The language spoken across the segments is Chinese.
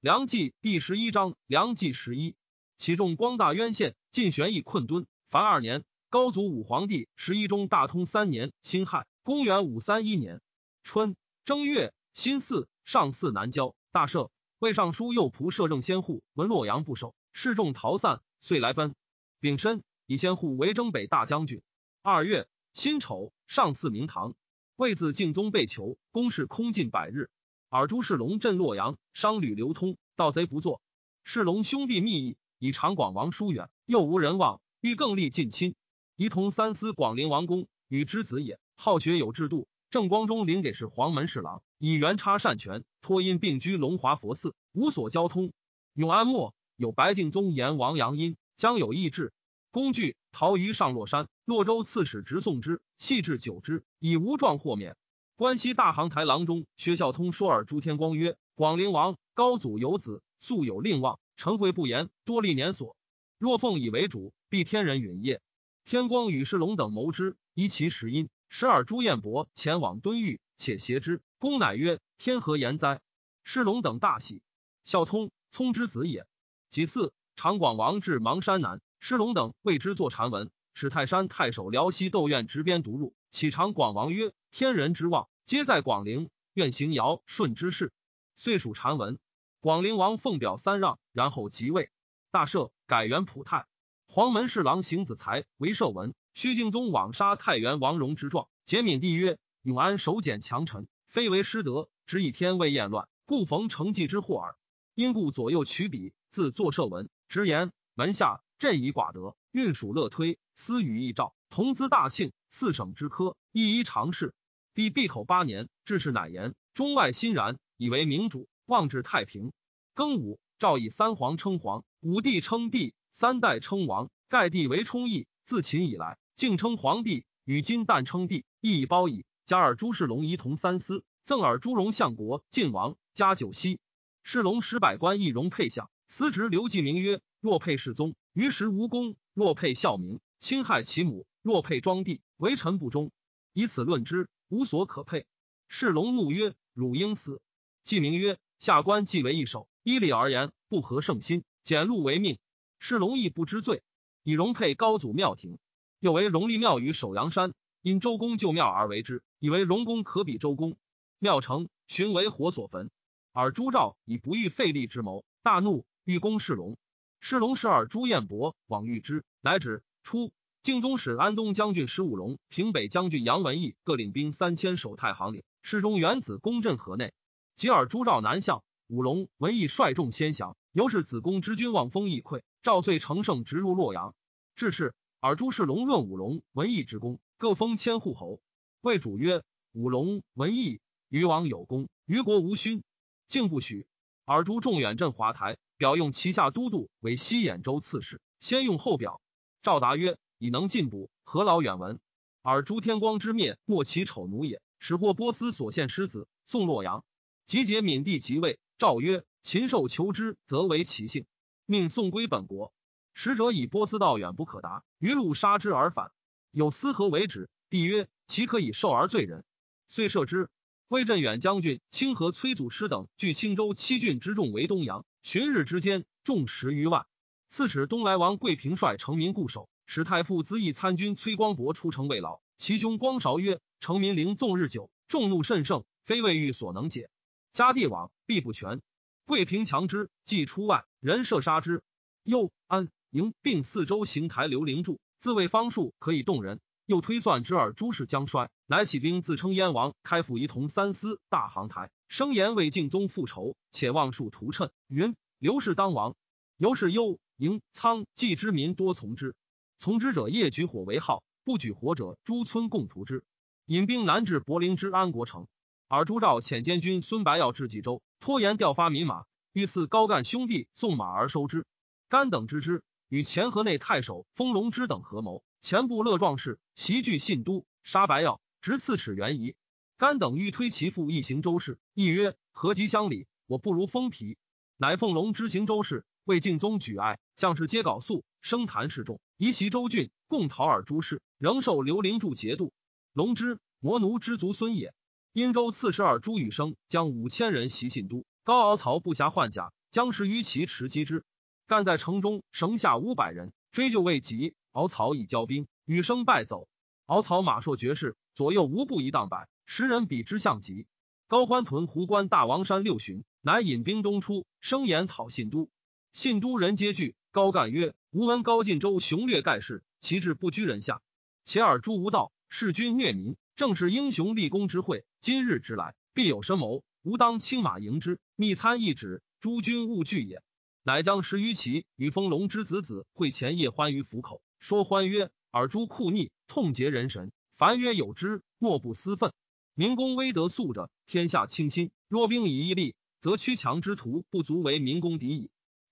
梁纪第十一章，梁纪十一，其中光大渊县，晋玄义困敦。凡二年，高祖武皇帝十一中大通三年，辛亥，公元五三一年春正月，辛巳，上巳南郊，大赦。魏尚书右仆射正先户闻洛阳不守，示众逃散，遂来奔。丙申，以先户为征北大将军。二月，辛丑，上巳明堂。魏自敬宗被囚，宫室空尽百日。尔朱世龙镇洛阳，商旅流通，盗贼不作。世龙兄弟密议，以长广王疏远，又无人望，欲更立近亲。仪同三司广陵王公，与之子也。好学有制度。正光中临给事黄门侍郎，以元差善权，托因并居龙华佛寺，无所交通。永安末，有白敬宗言王阳阴将有意志，工具逃于上洛山。洛州刺史直送之，细致久之，以无状豁免。关西大行台郎中薛孝通说尔朱天光曰：“广陵王高祖有子，素有令望，臣会不言，多历年所。若奉以为主，必天人允业。”天光与世龙等谋之，依其时因，使尔朱彦伯前往敦裕，且挟之。公乃曰：“天何言哉？”世龙等大喜。孝通聪之子也。己巳，长广王至邙山南，世龙等为之作禅文，使泰山太守辽西窦苑执鞭独入。启长广王曰：“天人之望。”皆在广陵，愿行尧舜之事。遂属禅文。广陵王奉表三让，然后即位，大赦，改元普泰。黄门侍郎邢子才为寿文。虚敬宗枉杀太原王戎之状。节敏帝曰：“永安守简强臣，非为失德，只以天未厌乱，故逢成绩之祸耳。因故左右取笔，自作寿文，直言门下朕以寡德，运属乐推，私与义诏，同资大庆，四省之科，一一尝试。”帝闭口八年，治世乃言，中外欣然，以为明主，望至太平。庚午，诏以三皇称皇，五帝称帝，三代称王。盖帝为充义，自秦以来，竟称皇帝，与今旦称帝，亦已褒矣。加尔朱世龙仪同三司，赠尔朱荣相国、晋王，加九锡。世龙使百官一荣配相，司职刘季名曰：若配世宗，于时无功；若配孝明，侵害其母；若配庄帝，为臣不忠。以此论之。无所可配。世龙怒曰：“汝应死！”季明曰：“下官既为一手，依礼而言，不合圣心，简禄为命。”世龙亦不知罪，以荣配高祖庙庭，又为荣立庙于首阳山，因周公旧庙而为之，以为荣公可比周公。庙成，寻为火所焚。尔朱兆以不欲费力之谋，大怒，欲攻世龙。世龙使尔朱彦伯往遇之，乃止。初。敬宗使安东将军石武龙、平北将军杨文义各领兵三千守太行岭。侍中元子攻镇河内，吉尔朱兆南向，武龙、文义率众先降。由是子公之军望风易溃，赵遂乘胜直入洛阳。至是，尔朱世龙论武龙、文义之功，各封千户侯。魏主曰：“武龙、文义于王有功，于国无勋，竟不许。”尔朱众远镇华台，表用旗下都督为西兖州刺史，先用后表。赵答曰。以能进补，何劳远闻？而朱天光之灭，莫其丑奴也。使获波斯所献狮子，送洛阳。集结闽地即位。诏曰：禽兽求之，则为其性。命送归本国。使者以波斯道远不可达，于路杀之而返。有司何为止？帝曰：其可以受而罪人。遂赦之。魏镇远将军清河崔祖师等据青州七郡之众为东阳。旬日之间，众十余万。刺史东来王贵平率成民固守。史太傅资议参军崔光博出城慰劳，其兄光韶曰：“成民陵纵日久，众怒甚盛，非魏欲所能解。家地往必不全。贵平强之，既出外，人射杀之。又安营并四周行台留灵柱，自谓方术可以动人。又推算之尔诸事将衰，乃起兵自称燕王，开府仪同三司大行台，声言为敬宗复仇，且望数图谶。云刘氏当王，由是幽营仓冀之民多从之。”从之者夜举火为号，不举火者诸村共屠之。引兵南至柏林之安国城，而朱兆遣监军孙白耀至冀州，拖延调发民马，欲赐高干兄弟送马而收之。甘等知之，与前河内太守封龙之等合谋，前部乐壮士袭据信都，杀白耀，直刺史元仪。甘等欲推其父一行周氏，亦曰：何及乡里？我不如封皮。乃凤龙之行周氏，为敬宗举哀，将士皆缟素，声谈示众。移袭周郡，共讨尔诸氏，仍受刘灵柱节度。龙之魔奴之族孙也。殷州刺史尔朱羽生将五千人袭信都，高敖曹不暇换甲，将士于其持击之。干在城中，绳下五百人，追救未及，敖曹已交兵，羽生败走。敖曹马硕绝世，左右无不一当百，十人比之相急。高欢屯胡关大王山六旬，乃引兵东出，声言讨信都。信都人皆惧。高干曰：“吾闻高晋州雄略盖世，其志不居人下。且尔诸无道，弑君虐民，正是英雄立功之会。今日之来，必有深谋。吾当亲马迎之，密参议旨，诸君勿惧也。”乃将十余骑与丰隆之子子会前夜欢于府口，说欢曰。尔诸酷逆，痛结人神。凡曰有之，莫不私愤。明公威德素者，天下倾心。若兵以一力，则屈强之徒不足为明公敌矣。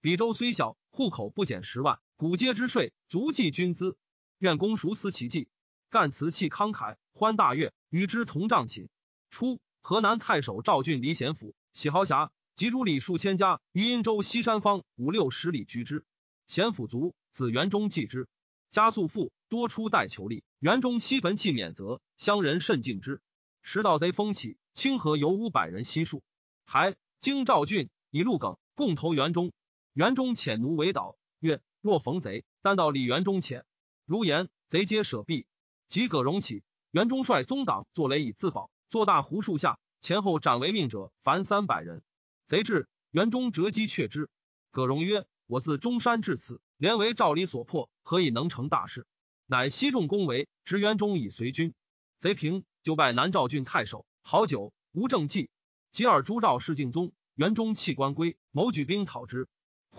李州虽小，户口不减十万，古街之税足计军资。愿公熟思其计。干辞气慷慨，欢大悦，与之同帐寝。初，河南太守赵俊离贤府，喜豪侠，及诸里数千家于殷州西山方五六十里居之。贤府卒，子元忠继之。加速富，多出代求利。元中西坟弃免责，乡人甚敬之。时盗贼风起，清河有五百人悉数。还京赵郡以陆耿共投元中。元中遣奴为导，曰：若逢贼，但到李元中遣。如言，贼皆舍避。及葛荣起，元中率宗党作雷以自保。坐大胡树下，前后斩为命者凡三百人。贼至，元中折击却之。葛荣曰：我自中山至此。连为赵李所破，何以能成大事？乃悉众恭维，执元中以随军。贼平，就拜南赵郡太守。好久无政绩。吉尔朱赵氏敬宗，元中弃官归，谋举兵讨之。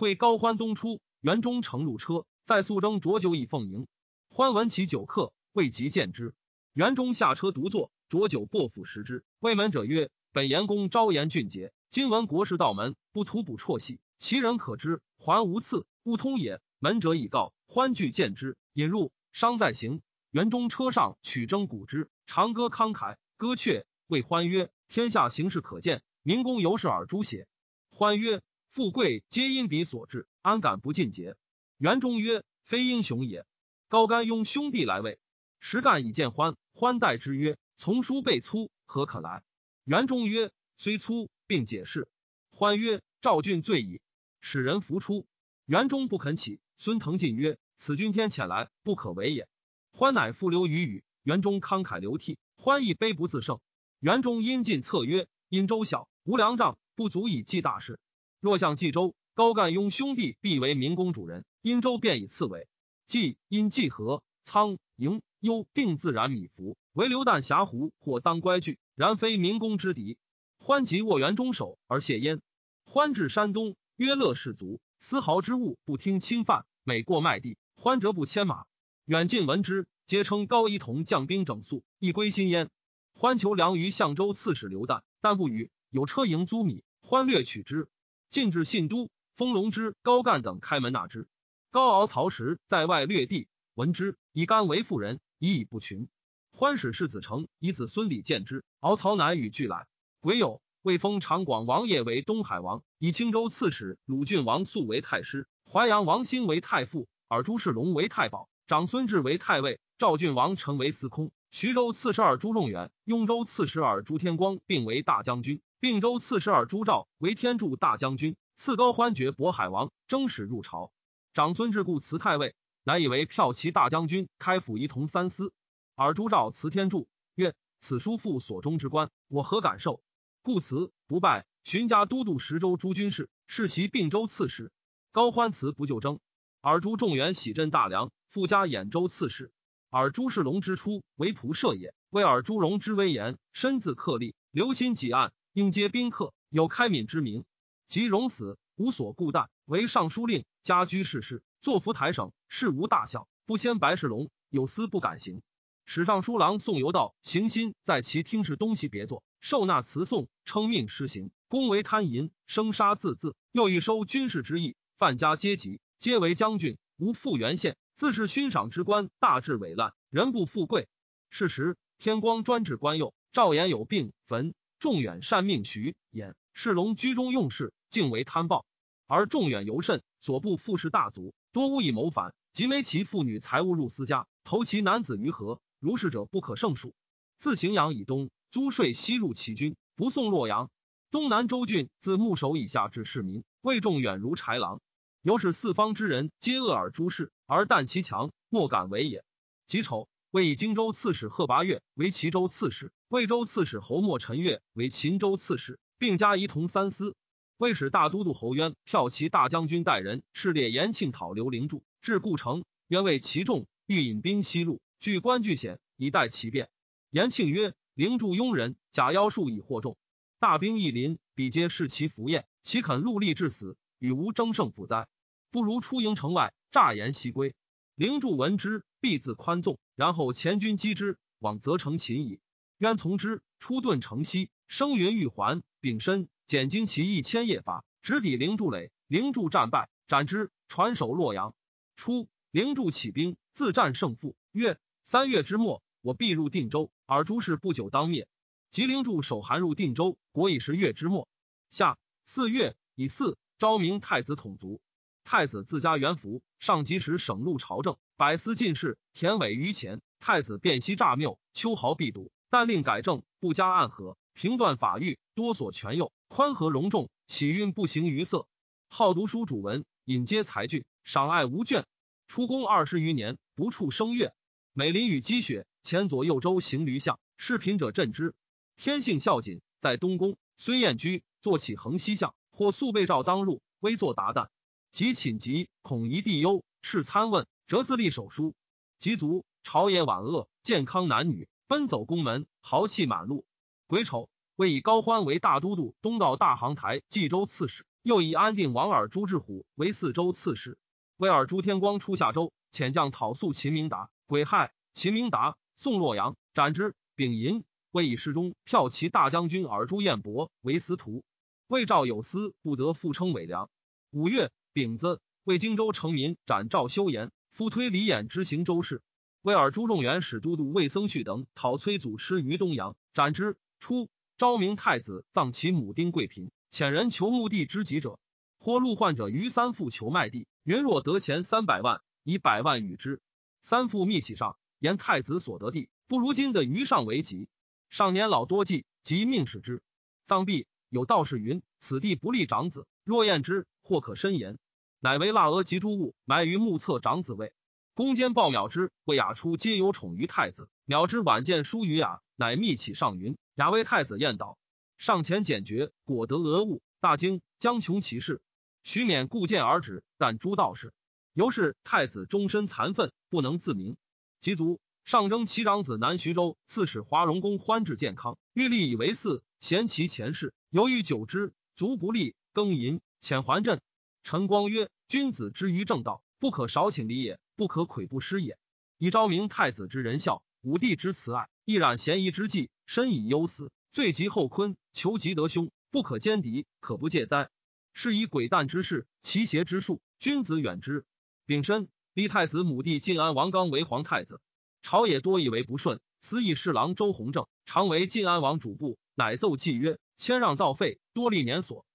会高欢东出，园中乘入车，在宿征浊酒以奉迎。欢闻其酒客，未及见之。园中下车独坐，浊酒薄腹食之。魏门者曰：“本言公昭言俊杰，今闻国事道门，不图补辍戏，其人可知，还无赐，勿通也。”门者已告，欢聚见之，引入，商在行。园中车上取征鼓之，长歌慷慨，歌阙谓欢曰：“天下形势可见，民公犹是尔诛邪？”欢曰：“富贵皆因彼所致，安敢不尽节？”园中曰：“非英雄也。”高干拥兄弟来位，实干以见欢，欢待之曰：“从叔辈粗，何可来？”园中曰：“虽粗，并解释。”欢曰：“赵郡罪矣。”使人扶出，园中不肯起。孙腾进曰：“此君天遣来，不可为也。”欢乃复留于语，园中慷慨流涕，欢亦悲不自胜。园中因进策曰：“殷州小，无粮帐，不足以济大事。若向冀州，高干雍兄弟必为民公主人，殷州便以次为。冀因冀河仓营幽定自然米服，唯刘旦峡湖或当乖具，然非民公之敌。欢即握园中手而谢焉。欢至山东，曰乐士卒，丝毫之物不听侵犯。”每过麦地，欢折不牵马，远近闻之，皆称高一同将兵整肃，亦归心焉。欢求粮于相州刺史刘旦，但不与。有车营租米，欢略取之。进至信都，封龙之、高干等开门纳之。高敖曹时在外掠地，闻之，以干为妇人，以以不群。欢使世子成以子孙礼见之，敖曹乃与俱来。癸酉，魏封长广王爷为东海王，以青州刺史鲁郡王肃为太师。淮阳王兴为太傅，尔朱世龙为太保，长孙志为太尉，赵郡王成为司空。徐州刺史尔朱仲远，雍州刺史尔朱天光并为大将军，并州刺史尔朱兆为天柱大将军。赐高欢爵渤海王，征使入朝。长孙志故辞太尉，乃以为骠骑大将军，开府仪同三司。尔朱兆辞天柱曰：“此书父所中之官，我何感受？故辞不拜。寻家都督十州诸军事，是其并州刺史。”高欢辞不就征，尔朱仲元喜镇大梁，复加兖州刺史。尔朱世龙之初为仆射也，为尔朱荣之威严，身自克立，留心己案，应接宾客，有开敏之名。即荣死，无所顾惮，为尚书令，家居世事，坐福台省，事无大小，不先白世龙，有司不敢行。史尚书郎宋由道行心在其听事东西别坐，受纳辞颂，称命施行，恭为贪淫，生杀自字，又欲收军事之意。范家阶级皆为将军，无复原县，自是勋赏之官，大致伪烂，人不富贵。是时，天光专治官右，赵延有病坟，仲远善命徐衍，世龙居中用事，竟为贪暴，而仲远尤甚，所部富士大族多无以谋反，即为其妇女财物入私家，投其男子于河，如是者不可胜数。自荥阳以东，租税西入齐军，不送洛阳。东南州郡自牧守以下至市民，魏众远如豺狼。由是四方之人皆恶而诸事，而但其强，莫敢为也。己丑，魏以荆州刺史贺拔岳为齐州刺史，魏州刺史侯莫陈岳为秦州刺史，并加仪同三司。魏使大都督侯渊骠骑大将军带人赤列延庆讨刘灵柱，至故城，渊谓其众欲引兵西入，据关据险，以待其变。延庆曰：“灵柱庸人，假妖术以惑众，大兵一临，彼皆视其服宴，岂肯戮力至死？与吾争胜负哉？不如出营城外，诈言西归。灵柱闻之，必自宽纵，然后前军击之，往则成擒矣。渊从之，出遁城西，生云欲还，丙申。”简经其一千叶法，直抵灵柱垒，灵柱战败，斩之，传首洛阳。初，灵柱起兵，自战胜负。月三月之末，我必入定州，尔诸事不久当灭。吉灵柱守韩入定州，国以十月之末。夏四月以四，昭明太子统卒。太子自家元服，上即时省录朝政，百司进士，田委于前。太子辨析诈谬，秋毫必睹，但令改正，不加暗合，平断法狱，多所权佑。宽和隆重，起运不行于色。好读书主文，引接才俊，赏爱无倦。出宫二十余年，不处声乐。每临雨积雪，前左右周行驴相，视贫者振之。天性孝谨，在东宫虽宴居，坐起横西相，或素被诏当入，微坐达旦。即寝疾，恐疑帝忧，敕参问，折自立手书。及卒，朝野晚恶，健康男女奔走宫门，豪气满路。癸丑。为以高欢为大都督、东道大行台冀州刺史，又以安定王耳朱志虎为四州刺史。为尔朱天光出夏州，遣将讨诉秦明达，癸亥，秦明达送洛阳，斩之。丙寅，为以侍中骠骑大将军尔朱彦伯为司徒。魏赵有司，不得复称伪良。五月，丙子，为荆州城民斩赵修言，夫推李衍之行州事。为尔朱仲元使都督魏僧绪等讨崔祖师于东阳，斩之。初。昭明太子葬其母丁贵嫔，遣人求墓地之己者，或路患者于三父求卖地，云若得钱三百万，以百万与之。三父密启上言太子所得地，不如今的余上为吉。上年老多忌，即命使之。葬毕，有道士云：此地不利长子，若验之，或可申言。乃为腊鹅及诸物埋于目侧长子位。公间报秒之，为雅出皆有宠于太子。秒之晚见书于雅，乃密启上云。雅为太子宴导，上前简绝，果得俄物，大惊，将穷其事。徐勉故见而止，但诸道士由是太子终身残愤，不能自明。及卒，上征其长子南徐州刺史华容公欢至健康，欲立以为嗣，嫌其前世，犹豫久之，足不利，更淫，遣还镇。陈光曰：君子之于正道，不可少请礼也，不可愧不失也。以昭明太子之仁孝，武帝之慈爱，亦染嫌疑之计。深以忧思，罪及后坤，求吉得凶，不可兼敌，可不戒哉。是以鬼诞之事，奇邪之术，君子远之。丙申，立太子母弟晋安王刚为皇太子，朝野多以为不顺。司议侍郎周弘正常为晋安王主簿，乃奏计曰：谦让道废，多历年所。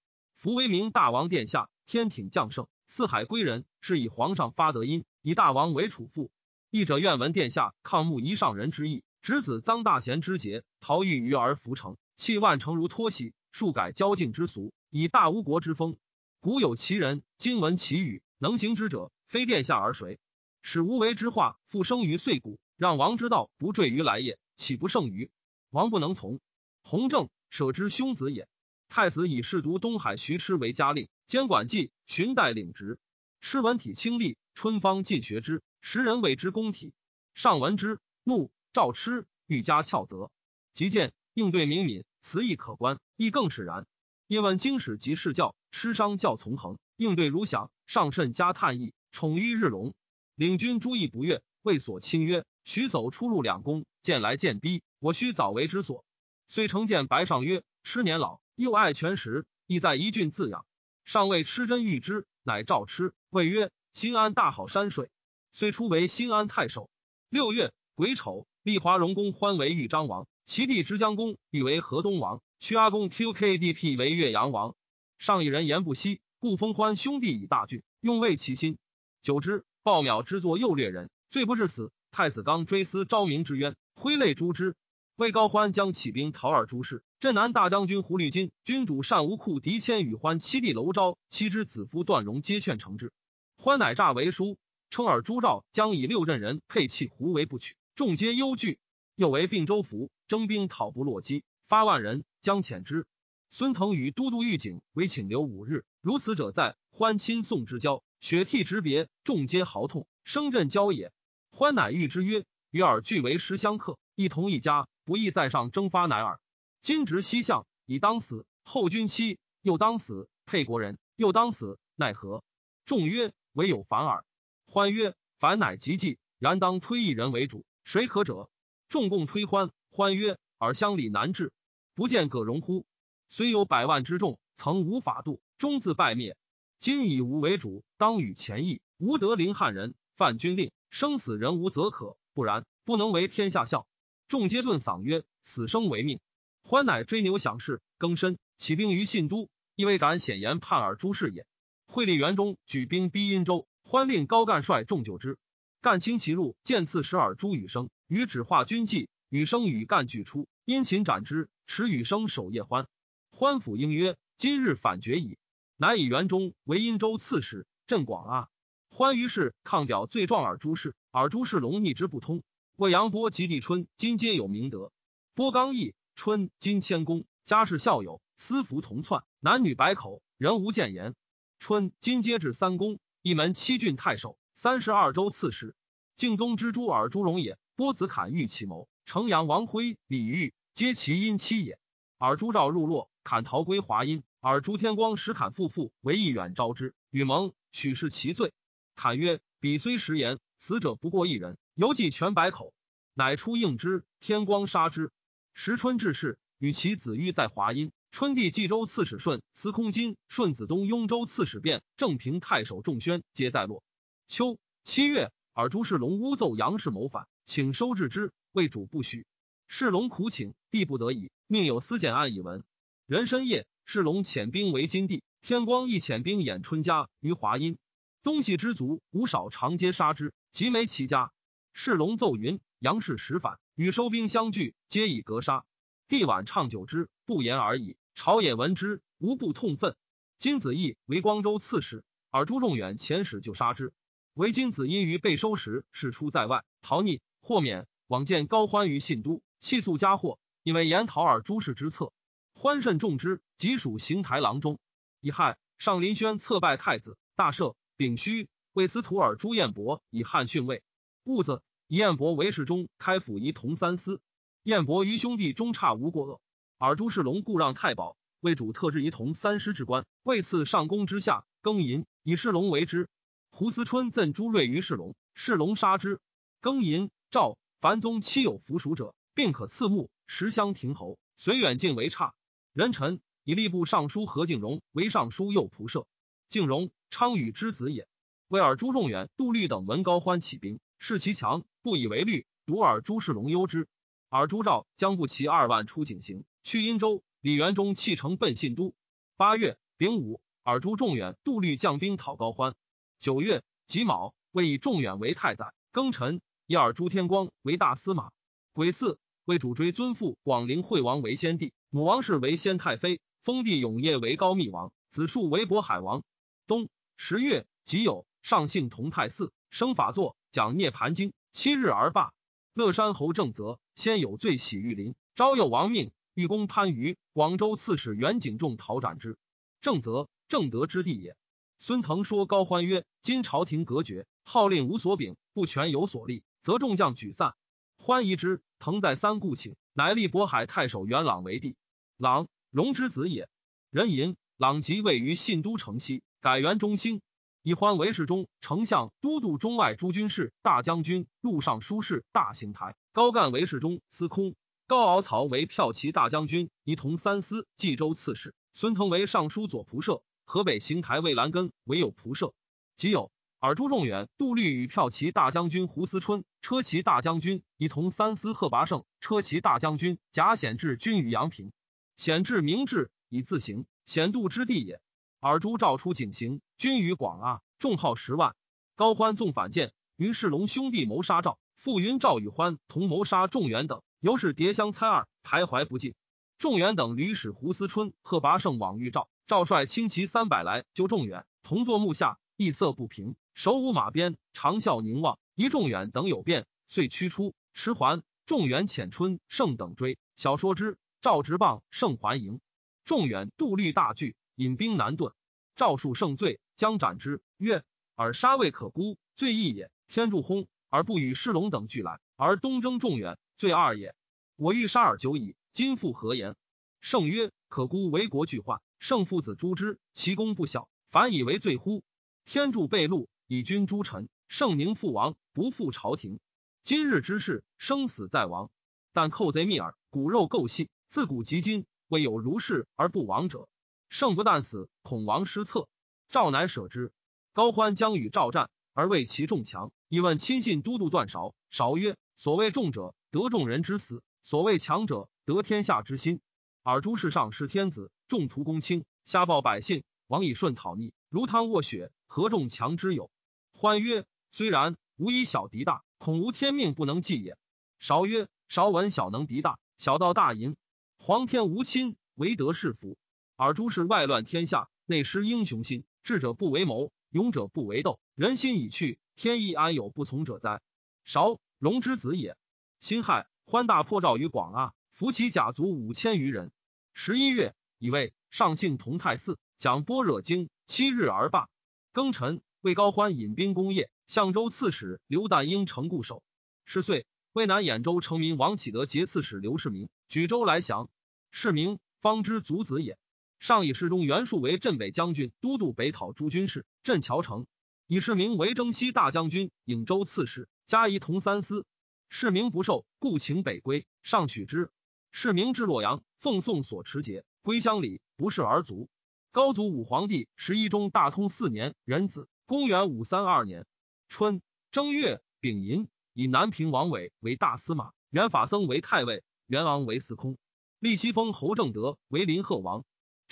夫为明大王殿下，天挺将圣，四海归人，是以皇上发德音，以大王为储父。义者愿闻殿下抗慕一上人之意。侄子臧大贤之节，逃狱于而弗成，弃万乘如脱隙，数改交境之俗，以大吴国之风。古有其人，今闻其语，能行之者，非殿下而谁？使无为之化，复生于碎骨，让王之道不坠于来也，岂不胜于王不能从？弘正舍之兄子也。太子以侍读东海徐师为家令，监管记，寻代领职。痴文体清丽，春芳尽学之，时人谓之公体。上闻之，怒。赵痴欲加翘责，即见应对明敏，词意可观，亦更使然。因问经史及世教，痴商教从恒，应对如响，上甚加叹意，宠于日隆。领军诸意不悦，谓所亲曰：“徐走出入两宫，见来见逼，我须早为之所。”遂成见白上曰：“痴年老，又爱权实，亦在一郡自养。上谓吃真欲之，乃召吃，谓曰：‘新安大好山水。’虽出为新安太守。六月癸丑。立华荣公欢为豫章王，其弟之江公欲为河东王，屈阿公 QKDP 为岳阳王。上一人言不息，故封欢兄弟以大郡，用慰其心。久之，鲍淼之作右掠人，罪不至死。太子刚追思昭明之冤，挥泪诛之。魏高欢将起兵讨尔朱氏。镇南大将军胡律金、君主单无库狄谦与欢七弟娄昭、妻之子夫段荣皆劝成之。欢乃诈为书，称尔朱赵将以六镇人配弃胡为不取，众皆忧惧。又为并州府，征兵讨不落击，发万人将遣之。孙腾与都督御警为请留五日，如此者在。欢亲送之交，雪涕直别，众皆嚎痛，声震郊野。欢乃谕之曰：“与尔俱为食相克，一同一家，不义在上征发乃尔。今执西向，以当死；后君妻又当死，沛国人又当死，奈何？”众曰：“唯有反耳。”欢曰：“反乃极计，然当推一人为主，谁可者？”众共推欢。欢曰：“尔乡里难治，不见葛荣乎？虽有百万之众，曾无法度，终自败灭。今以吾为主，当与前议。吾得临汉人，犯军令，生死人无则可；不然，不能为天下笑。”众皆顿嗓曰：“死生为命。”欢乃追牛享事，更深起兵于信都，亦未敢显言叛尔诸事也。惠历元中举兵逼殷州，欢令高干率众救之。干轻其入，见刺使尔朱羽生，与指化军计。羽生与干俱出，殷勤斩之。持羽生守夜欢。欢府应曰：“今日反决矣。”乃以元中为殷州刺史，镇广阿。欢于是抗表罪状尔朱氏，尔朱氏龙逆之不通。魏阳波及帝春，今皆有明德。波刚毅春，今谦恭，家世孝友，私服同窜，男女百口，人无谏言。春，今皆至三公，一门七郡太守，三十二州刺史。敬宗之诸尔朱荣也。波子侃欲其谋。城阳王辉、李煜皆其姻妻也。尔朱赵入洛，砍逃归华阴。尔朱天光使砍夫妇为义远招之，与盟，许是其罪。侃曰：“彼虽实言，死者不过一人，犹记全百口。”乃出应之。天光杀之。时春至世，与其子欲在华阴。春帝冀州刺史顺、司空金、顺子东雍州刺史卞、正平太守仲宣皆在洛。秋七月，尔朱世龙诬奏杨氏谋反，请收治之。魏主不许，世龙苦请，帝不得已，命有司检案以闻。壬申夜，世龙遣兵为金地，天光亦遣兵掩春家于华阴。东西之族无少长街杀之，及没其家。世龙奏云：杨氏使反，与收兵相拒，皆以格杀。帝晚畅久之，不言而已。朝野闻之，无不痛愤。金子义为光州刺史，而朱仲远遣使就杀之。唯金子因于被收时，事出在外，逃匿，豁免。往见高欢于信都，弃速加祸，因为言讨尔诸事之策。欢甚重之，即属行台郎中。乙亥，上林轩策拜太子，大赦。丙戌，为司徒尔朱彦伯以汉逊位。戊子，以彦伯为侍中，开府仪同三司。彦伯于兄弟中差无过恶。尔朱世龙故让太保，为主特制仪同三师之官，位赐上宫之下，庚寅，以世龙为之。胡思春赠朱瑞于世龙，世龙杀之。庚寅，赵。凡宗妻有服属者，并可赐墓。十乡亭侯随远近为差。人臣以吏部尚书何敬荣为尚书右仆射。敬荣，昌禹之子也。为尔朱仲远、杜律等闻高欢起兵，视其强，不以为虑。独尔朱世龙忧之。尔朱兆将不齐二万出景行，去殷州。李元忠弃城奔信都。八月丙午，尔朱仲远、杜律将兵讨高欢。九月己卯，为以仲远为太宰。庚辰。以尔朱天光为大司马，癸巳为主追尊父广陵惠王为先帝，母王氏为先太妃，封地永业为高密王，子树为渤海王。冬十月己酉，上幸同泰寺，生法座，讲涅盘经，七日而罢。乐山侯正则先有罪，喜玉林，昭佑王命，御公番禺广州刺史袁景仲讨斩之。正则正德之弟也。孙腾说高欢曰：今朝廷隔绝，号令无所柄，不全有所立。则众将举散，欢疑之。腾在三顾请，乃立渤海太守元朗为帝。朗，荣之子也。人吟朗即位于信都城西，改元中兴。以欢为侍中、丞相、都督中外诸军事、大将军、录尚书事、大行台。高干为侍中、司空。高敖曹为骠骑大将军，仪同三司、冀州刺史。孙腾为尚书左仆射。河北行台魏兰根为有仆射。即有。尔朱仲远、杜律与骠骑大将军胡思春、车骑大将军一同三司贺拔胜、车骑大将军贾显志均于阳平。显志明志以自行，显度之地也。尔朱召出警行，军于广阿，众号十万。高欢纵反间，云世龙兄弟谋杀赵，傅云赵与欢同谋杀仲远等，由是叠相猜二，徘徊不进。仲远等屡使胡思春、贺拔胜往遇赵，赵率轻骑三百来救仲远，同坐幕下，异色不平，手舞马鞭，长啸凝望。一仲远等有变，遂驱出，迟还。仲远遣春、胜等追，小说之。赵直棒，胜还营。仲远度虑大惧，引兵南遁。赵数胜罪，将斩之。曰：尔杀未可孤，罪亦也。天助轰，而不与师龙等俱来，而东征仲远，罪二也。我欲杀尔久矣。今复何言？圣曰：可孤为国巨患，圣父子诛之，其功不小，反以为罪乎？天助被戮，以君诛臣，圣宁父王，不负朝廷。今日之事，生死在王。但寇贼密耳，骨肉构细，自古及今，未有如是而不亡者。圣不但死，恐亡失策。赵乃舍之。高欢将与赵战，而为其众强，以问亲信都督段韶。韶曰：所谓众者，得众人之死。所谓强者，得天下之心。尔诸事上是天子，众图公卿，瞎报百姓，王以顺讨逆，如汤卧雪，何众强之有？欢曰：虽然，吾以小敌大，恐无天命不能济也。韶曰：韶闻小能敌大，小道大淫。皇天无亲，唯德是福。尔诸事外乱天下，内失英雄心，智者不为谋，勇者不为斗，人心已去，天意安有不从者哉？韶，龙之子也。辛亥。欢大破赵于广阿，伏其甲卒五千余人。十一月，以为上幸同泰寺，讲般若经，七日而罢。庚辰，魏高欢引兵攻邺，相州刺史刘旦英城固守。十岁，渭南兖州城民王启德节刺史刘世明举州来降。世明方之族子也。上以世中袁术为镇北将军，都督北讨诸军事，镇谯城。以世明为征西大将军，颍州刺史，加仪同三司。世明不受，故请北归。上取之。世明至洛阳，奉送所持节，归乡里，不是而卒。高祖武皇帝十一中大通四年壬子，公元五三二年春正月丙寅，以南平王伟为大司马，元法僧为太尉，元昂为司空。立西封侯正德为临贺王。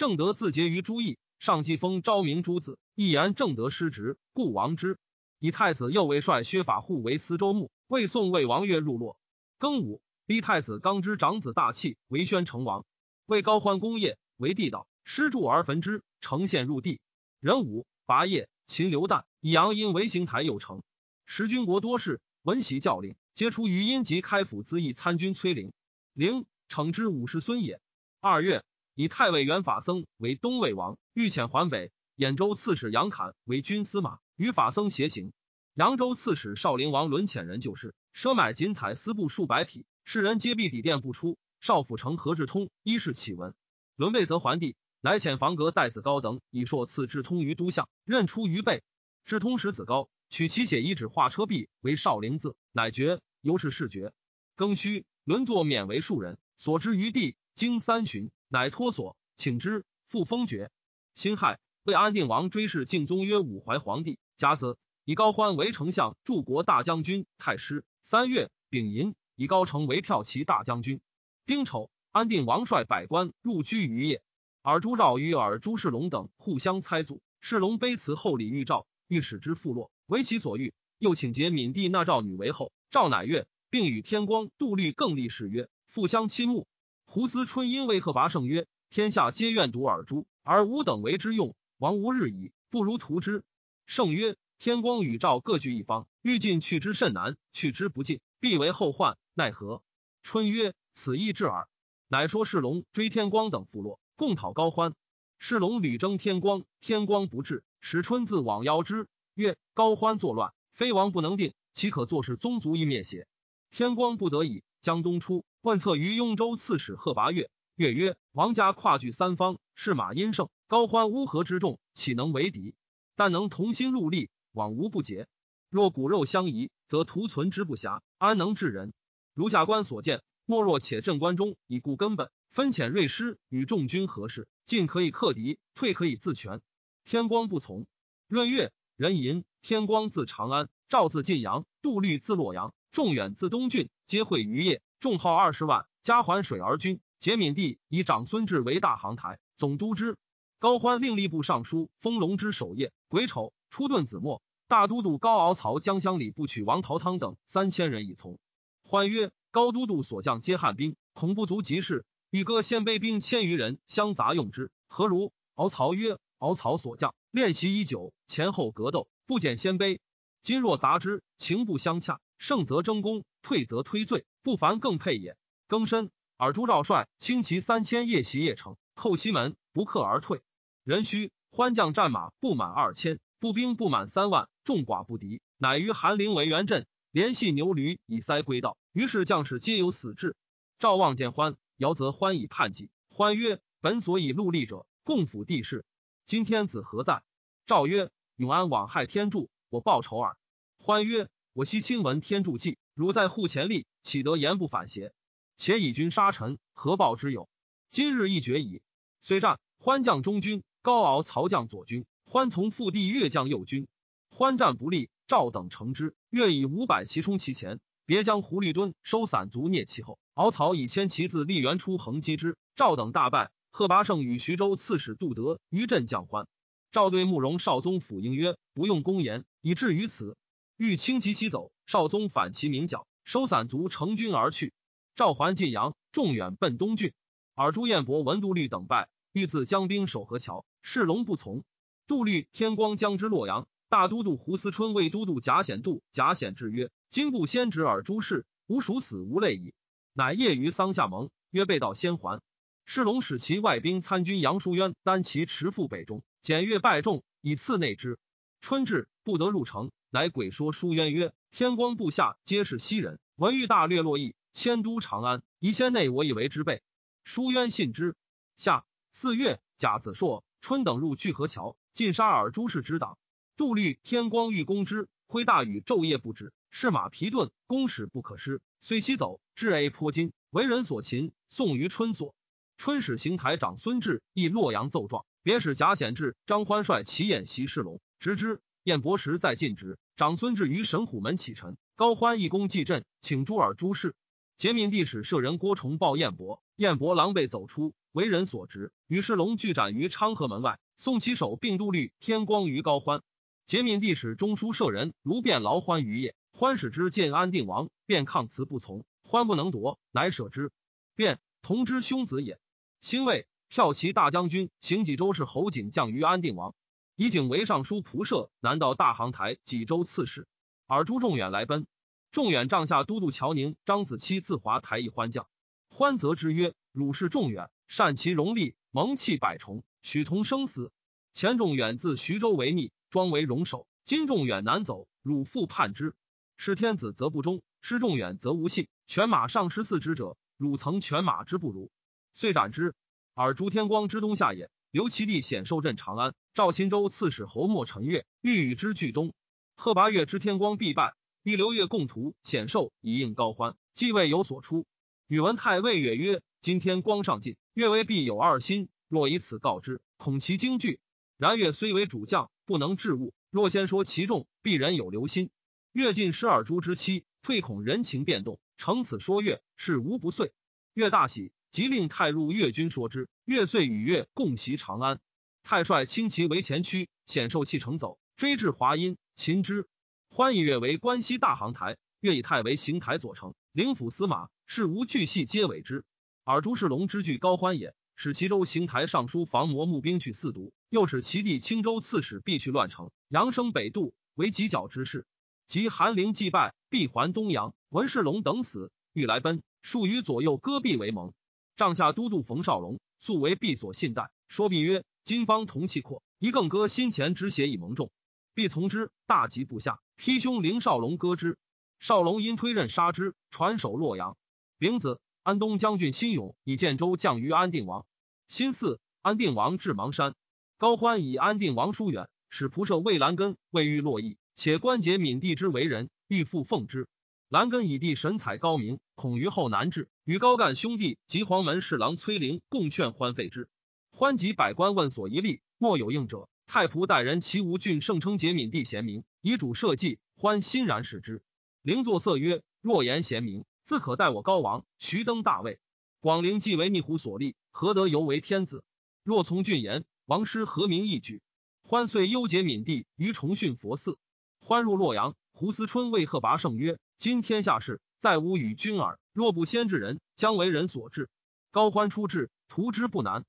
正德自结于朱义，上继封昭明诸子，一言正德失职，故王之。以太子右卫帅薛法护为司州牧。魏宋魏王岳入洛，庚午，立太子刚之长子大器为宣成王。魏高欢功业为地道，施筑而焚之，呈献入地。壬午，拔业，秦刘旦以杨因为行台有成。时军国多事，闻喜教令，皆出于阴及开府资议参军崔陵。陵惩之五世孙也。二月，以太尉元法僧为东魏王，欲遣还北。兖州刺史杨侃为军司马，与法僧协行。扬州刺史少陵王伦遣人就事，奢买锦彩丝布数百匹，世人皆避抵殿不出。少府丞何志通一是启闻，伦备则还帝，乃遣房阁戴子高等以硕赐志通于都相，任出于备。志通使子高取其写一纸画车壁为少陵字，乃绝，由是事绝。庚戌，伦作免为庶人，所之于地，经三旬，乃脱所，请之，复封爵。辛亥，为安定王追谥敬宗曰武怀皇帝，甲子。以高欢为丞相、柱国大将军、太师。三月丙寅，以高成为骠骑大将军。丁丑，安定王率百官入居于邺。尔朱兆与尔朱世龙等互相猜阻。世龙卑辞厚礼遇赵，欲使之复落，为其所欲。又请结闽帝纳赵女为后。赵乃悦，并与天光、杜律更立誓约，互相亲慕。胡思春因为贺拔胜曰：“天下皆愿独尔朱，而吾等为之用，王无日矣，不如图之。”胜曰。天光与赵各据一方，欲进去之甚难，去之不尽，必为后患。奈何？春曰：“此意至耳。”乃说世龙追天光等复落，共讨高欢。世龙屡征天光，天光不至，使春自往邀之，曰：“高欢作乱，非王不能定，岂可坐视宗族一灭邪？”天光不得已，江东出，问策于雍州刺史贺拔岳。岳曰：“王家跨据三方，士马殷盛，高欢乌合之众，岂能为敌？但能同心戮力。”往无不竭。若骨肉相宜，则图存之不暇，安能治人？如下官所见，莫若且镇关中，以固根本，分遣锐师与众军合事，进可以克敌，退可以自全。天光不从。闰月，壬寅，天光自长安，赵自晋阳，杜律自洛阳，众远自东郡，皆会于邺。众号二十万，加环水而军。节闵帝以长孙志为大行台，总督之。高欢令吏部尚书封龙之守业，癸丑。出遁子墨，大都督高敖曹江乡里部曲王陶汤等三千人以从。欢曰：“高都督所将皆汉兵，恐不足及事。欲割鲜卑兵千余人相杂用之，何如？”敖曹曰：“敖曹所将练习已久，前后格斗，不减鲜卑。今若杂之，情不相洽，胜则争功，退则推罪，不凡更配也。”庚申，尔朱赵帅轻骑三千，夜袭邺城，寇西门，不克而退。壬戌，欢将战马不满二千，步兵不满三万，众寡不敌，乃于韩陵为元镇，连系牛驴以塞归道。于是将士皆有死志。赵望见欢，遥则欢以叛计。欢曰：“本所以戮力者，共辅帝室。今天子何在？”赵曰：“永安枉害天助，我报仇耳。”欢曰：“我昔亲闻天助计，汝在户前立，岂得言不反邪？”且以军杀臣，何报之有？今日一决矣。虽战，欢将中军，高敖曹将左军，欢从腹地越将右军。欢战不利，赵等乘之，愿以五百骑冲其前，别将胡律敦收散卒蹑其后。敖曹以千骑自立原出横击之，赵等大败。贺拔胜与徐州刺史杜德于镇将欢。赵对慕容少宗府应曰：“不用公言，以至于此。欲轻骑西走，少宗反其名角，收散卒成军而去。”赵桓晋阳，众远奔东郡。尔朱彦伯闻杜律等败，欲自将兵守河桥，世龙不从。杜律天光将之洛阳，大都督胡思春为都督贾显度，贾显之曰：“今不先指尔朱氏，吾属死无泪矣。”乃夜于桑下盟，曰被道先还。世龙使其外兵参军杨叔渊单骑驰赴北中，检阅败众，以次内之。春至，不得入城，乃鬼说书渊曰：“天光部下皆是西人，文欲大略洛邑。”迁都长安，宜先内我以为之备。书渊信之。夏四月，甲子朔，春等入巨河桥，尽杀尔朱氏之党。杜律天光欲攻之，挥大雨昼夜不止，士马疲顿，攻使不可失。遂西走，至 A 坡津，为人所擒，送于春所。春使行台长孙志诣洛阳奏状，别使贾显志、张欢率齐宴袭世龙，直之。燕伯时在晋职，长孙志于神虎门启臣，高欢一攻继镇，请诸尔朱氏。节闵帝使舍人郭崇报燕伯，燕伯狼狈走出，为人所执，与世龙俱斩于昌河门外。宋其首并都律天光于高欢。节闵帝使中书舍人卢变劳欢于夜，欢使之见安定王，便抗辞不从，欢不能夺，乃舍之。便同之兄子也。兴魏骠骑大将军行济州是侯景降于安定王，以景为尚书仆射，南道大行台济州刺史。尔朱仲远来奔。仲远帐下都督乔宁、张子期自华台议欢将，欢则之曰：“汝是仲远，善其容力，蒙气百重，许同生死。前仲远自徐州为逆，庄为荣守。今仲远难走，汝复叛之。是天子则不忠，失仲远则无信。犬马上十四之者，汝曾犬马之不如，遂斩之。尔朱天光之东下也。刘其弟显受镇长安，赵钦州刺史侯莫陈月欲与之俱东。贺拔岳知天光必败。”欲刘月共图显寿以应高欢，既未有所出。宇文泰谓越曰：“今天光上进，越为必有二心。若以此告之，恐其惊惧。然越虽为主将，不能治物。若先说其众，必人有留心。月尽失二朱之妻，退恐人情变动，乘此说越，事无不遂。越大喜，即令太入越军说之。月遂与月共袭长安。太帅轻骑为前驱，显受弃城走，追至华阴，擒之。”欢以越为关西大行台，越以太为行台左丞、领府司马，事无巨细皆委之。尔朱世龙之惧高欢也，使齐州行台尚书房魔募兵去四渎，又使其弟青州刺史必去乱城，扬声北渡，为犄角之势。及韩陵祭败，必还东阳。文世龙等死，欲来奔，数于左右割臂为盟。帐下都督冯绍龙素为毕所信待，说毕曰：“今方同气阔，一更割先前之血以蒙众。”必从之，大吉部下，披兄凌少龙割之。少龙因推刃杀之，传首洛阳。丙子，安东将军辛勇以建州降于安定王。辛巳，安定王至邙山。高欢以安定王疏远，使仆射魏兰根未遇洛邑，且关节闵帝之为人，欲复奉之。兰根以弟神采高明，恐于后难治，与高干兄弟及黄门侍郎崔灵共劝欢废之。欢及百官问所一立，莫有应者。太仆待人齐吴郡盛称节敏帝贤明，以主社稷，欢欣然视之。灵作色曰：“若言贤明，自可待我高王，徐登大位。广陵既为逆虎所立，何得犹为天子？若从俊言，王师何名一举？”欢遂忧结闵帝于重训佛寺。欢入洛阳，胡思春为贺拔胜曰：“今天下事，再无与君耳。若不先治人，将为人所治。高欢出至，图之不难。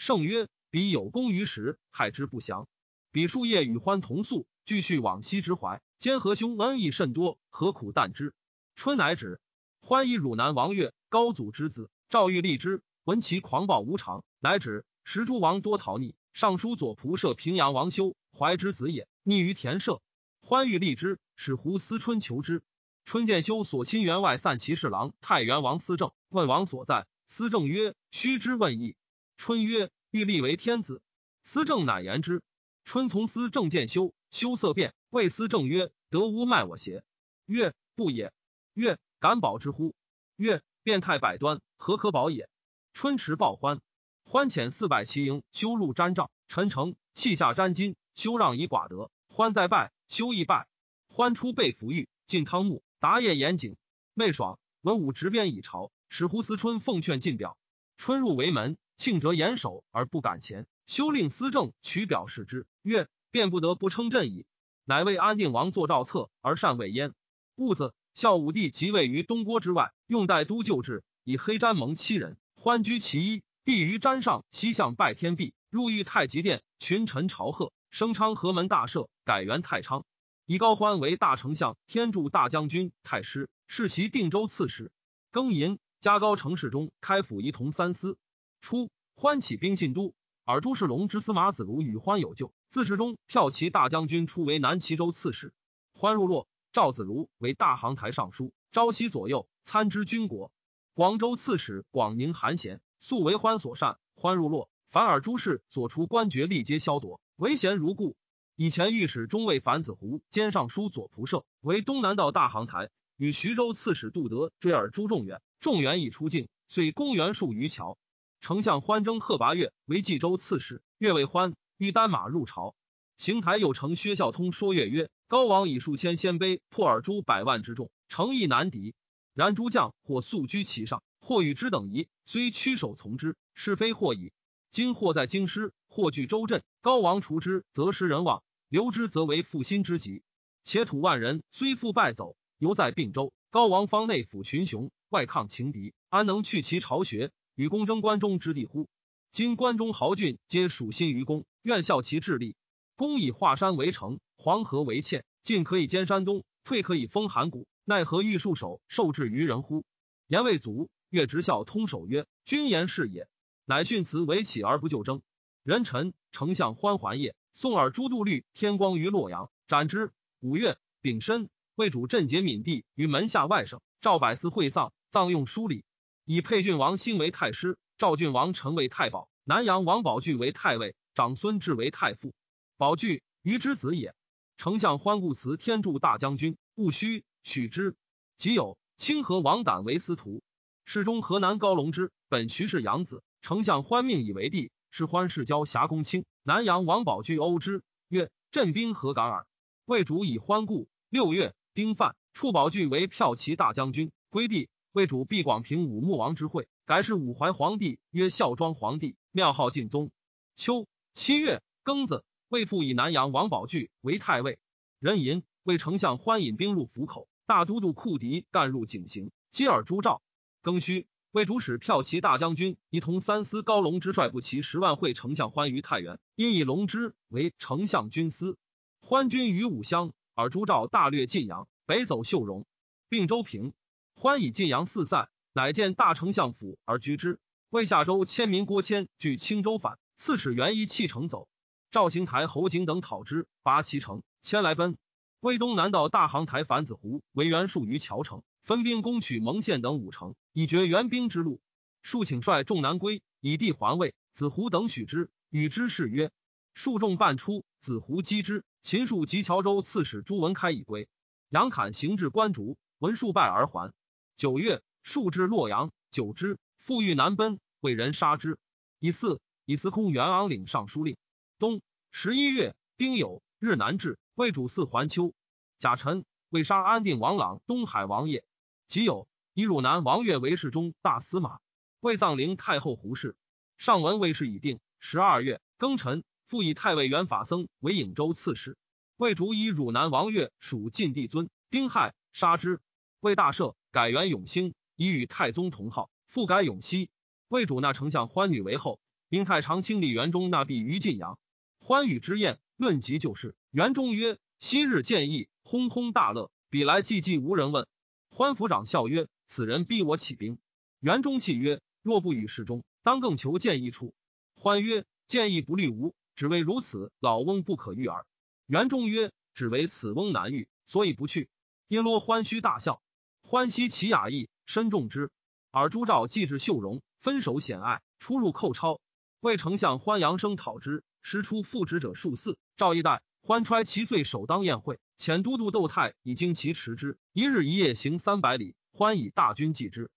圣曰：彼有功于时，害之不祥。彼树叶与欢同宿，俱续往昔之怀。兼和兄恩义甚多，何苦惮之？春乃止。欢以汝南王越，高祖之子，赵欲立之，闻其狂暴无常，乃止。时诸王多逃匿。尚书左仆射平阳王修，怀之子也，匿于田舍。欢欲立之，使胡思春求之。春见修所亲员外散骑侍郎太原王思政，问王所在。思政曰：“须知问义。”春曰：“欲立为天子。”思政乃言之。春从思政见修，修色变，谓思政曰：“得无卖我邪？”曰：“不也。”曰：“敢保之乎？”曰：“变态百端，何可保也？”春持报欢。欢遣四百骑营，修入毡帐，陈诚弃下毡巾，修让以寡德。欢再拜，修亦拜。欢出被服御，进汤沐，答业严谨。昧爽，文武执鞭以朝，使胡思春奉劝进表。春入为门，庆哲严守而不敢前。修令司政取表示之，曰：“便不得不称朕矣。”乃为安定王作诏册，而善未焉。戊子孝武帝即位于东郭之外，用代都旧制，以黑毡蒙七人，欢居其一。帝于毡上西向拜天壁，入御太极殿，群臣朝贺，升昌河门大赦，改元太昌。以高欢为大丞相、天柱大将军、太师，世袭定州刺史。庚寅，加高城侍中，开府仪同三司。初，欢起兵信都，尔朱世龙之司马子如与欢有旧，自世中骠骑大将军出为南齐州刺史。欢入洛，赵子如为大行台尚书，朝夕左右参知军国。广州刺史广宁韩贤。素为欢所善，欢入洛，反而朱氏所除官爵力皆消夺，唯贤如故。以前御史中尉樊子湖兼尚书左仆射，为东南道大行台，与徐州刺史杜德追尔朱仲远，仲远已出境，遂公元数余桥。丞相欢征贺拔岳为冀州刺史，岳为欢欲单马入朝。邢台有丞薛孝通说岳曰：“高王以数千鲜卑破尔诸百万之众，诚意难敌。然诸将或素居其上。”或与之等夷，虽屈守从之，是非或矣。今或在京师，或据州镇，高王除之，则失人望；留之，则为负心之急。且土万人虽复败走，犹在并州。高王方内抚群雄，外抗情敌，安能去其巢穴，与公争关中之地乎？今关中豪俊皆属心于公，愿效其智力。公以华山为城，黄河为堑，进可以兼山东，退可以封函谷，奈何欲束手受制于人乎？言未足。越直孝通守曰：“君言是也。”乃训辞为起而不就争。人臣丞相欢还也。宋尔朱度律天光于洛阳，斩之。五月丙申，为主镇节闵帝于门下外省。赵百司会丧，葬用书礼。以沛郡王兴为太师，赵郡王陈为太保，南阳王宝聚为太尉，长孙志为太傅。宝聚于之子也。丞相欢故辞天柱大将军，务须许之。即有清河王胆为司徒。世中河南高龙之本徐氏养子，丞相欢命以为帝。是欢世交侠公卿，南阳王宝具殴之，曰：“镇兵何敢耳？”魏主以欢故。六月，丁犯，处宝具为骠骑大将军，归帝。魏主毕广平武穆王之会，改是武怀皇帝，曰孝庄皇帝，庙号敬宗。秋七月庚子，魏复以南阳王宝具为太尉。壬寅，为丞相欢引兵入府口，大都督库敌干入井陉，接尔朱赵。庚戌，为主使骠骑大将军，一同三司高龙之率部骑十万会丞相欢于太原，因以龙之为丞相军司。欢军于武乡，而朱兆大略晋阳，北走秀容，并州平。欢以晋阳四塞，乃见大丞相府而居之。魏下州迁民郭谦据青州反，刺史元一弃城走。赵行台侯景等讨之，拔其城，迁来奔。魏东南道大行台樊子湖为元数于谯城。分兵攻取蒙县等五城，以绝援兵之路。数请率众南归，以地还魏。子胡等许之，与之誓曰：“数众半出，子胡击之。”秦数及谯州刺史朱文开已归。杨侃行至关竹，闻数败而还。九月，数至洛阳，久之，复欲南奔，为人杀之。以四以司空元昂领尚书令。冬十一月，丁酉，日南至，魏主祀还丘。甲辰，为杀安定王朗、东海王爷。即有以汝南王越为侍中、大司马，为葬陵太后胡氏。上文为事已定。十二月庚辰，复以太尉元法僧为颍州刺史。魏主以汝南王越属晋帝尊，丁亥杀之。魏大赦，改元永兴，以与太宗同号，复改永熙。魏主纳丞相欢女为后，并太常清理元中纳币于晋阳。欢与之宴，论及旧事。元中曰：“昔日见义，轰轰大乐。彼来寂寂无人问。”欢府长笑曰：“此人逼我起兵。”元中戏曰：“若不与事中，当更求见义处。”欢曰：“见义不虑无，只为如此，老翁不可遇耳。”元中曰：“只为此翁难遇，所以不去。”因罗欢须大笑。欢惜其雅意，深重之。而朱兆既至秀容，分手险隘，出入寇超。魏丞相欢阳生讨之，时出复职者数四。赵一代欢揣其岁首当宴会，遣都督窦泰以经其持之。一日一夜行三百里，欢以大军继之。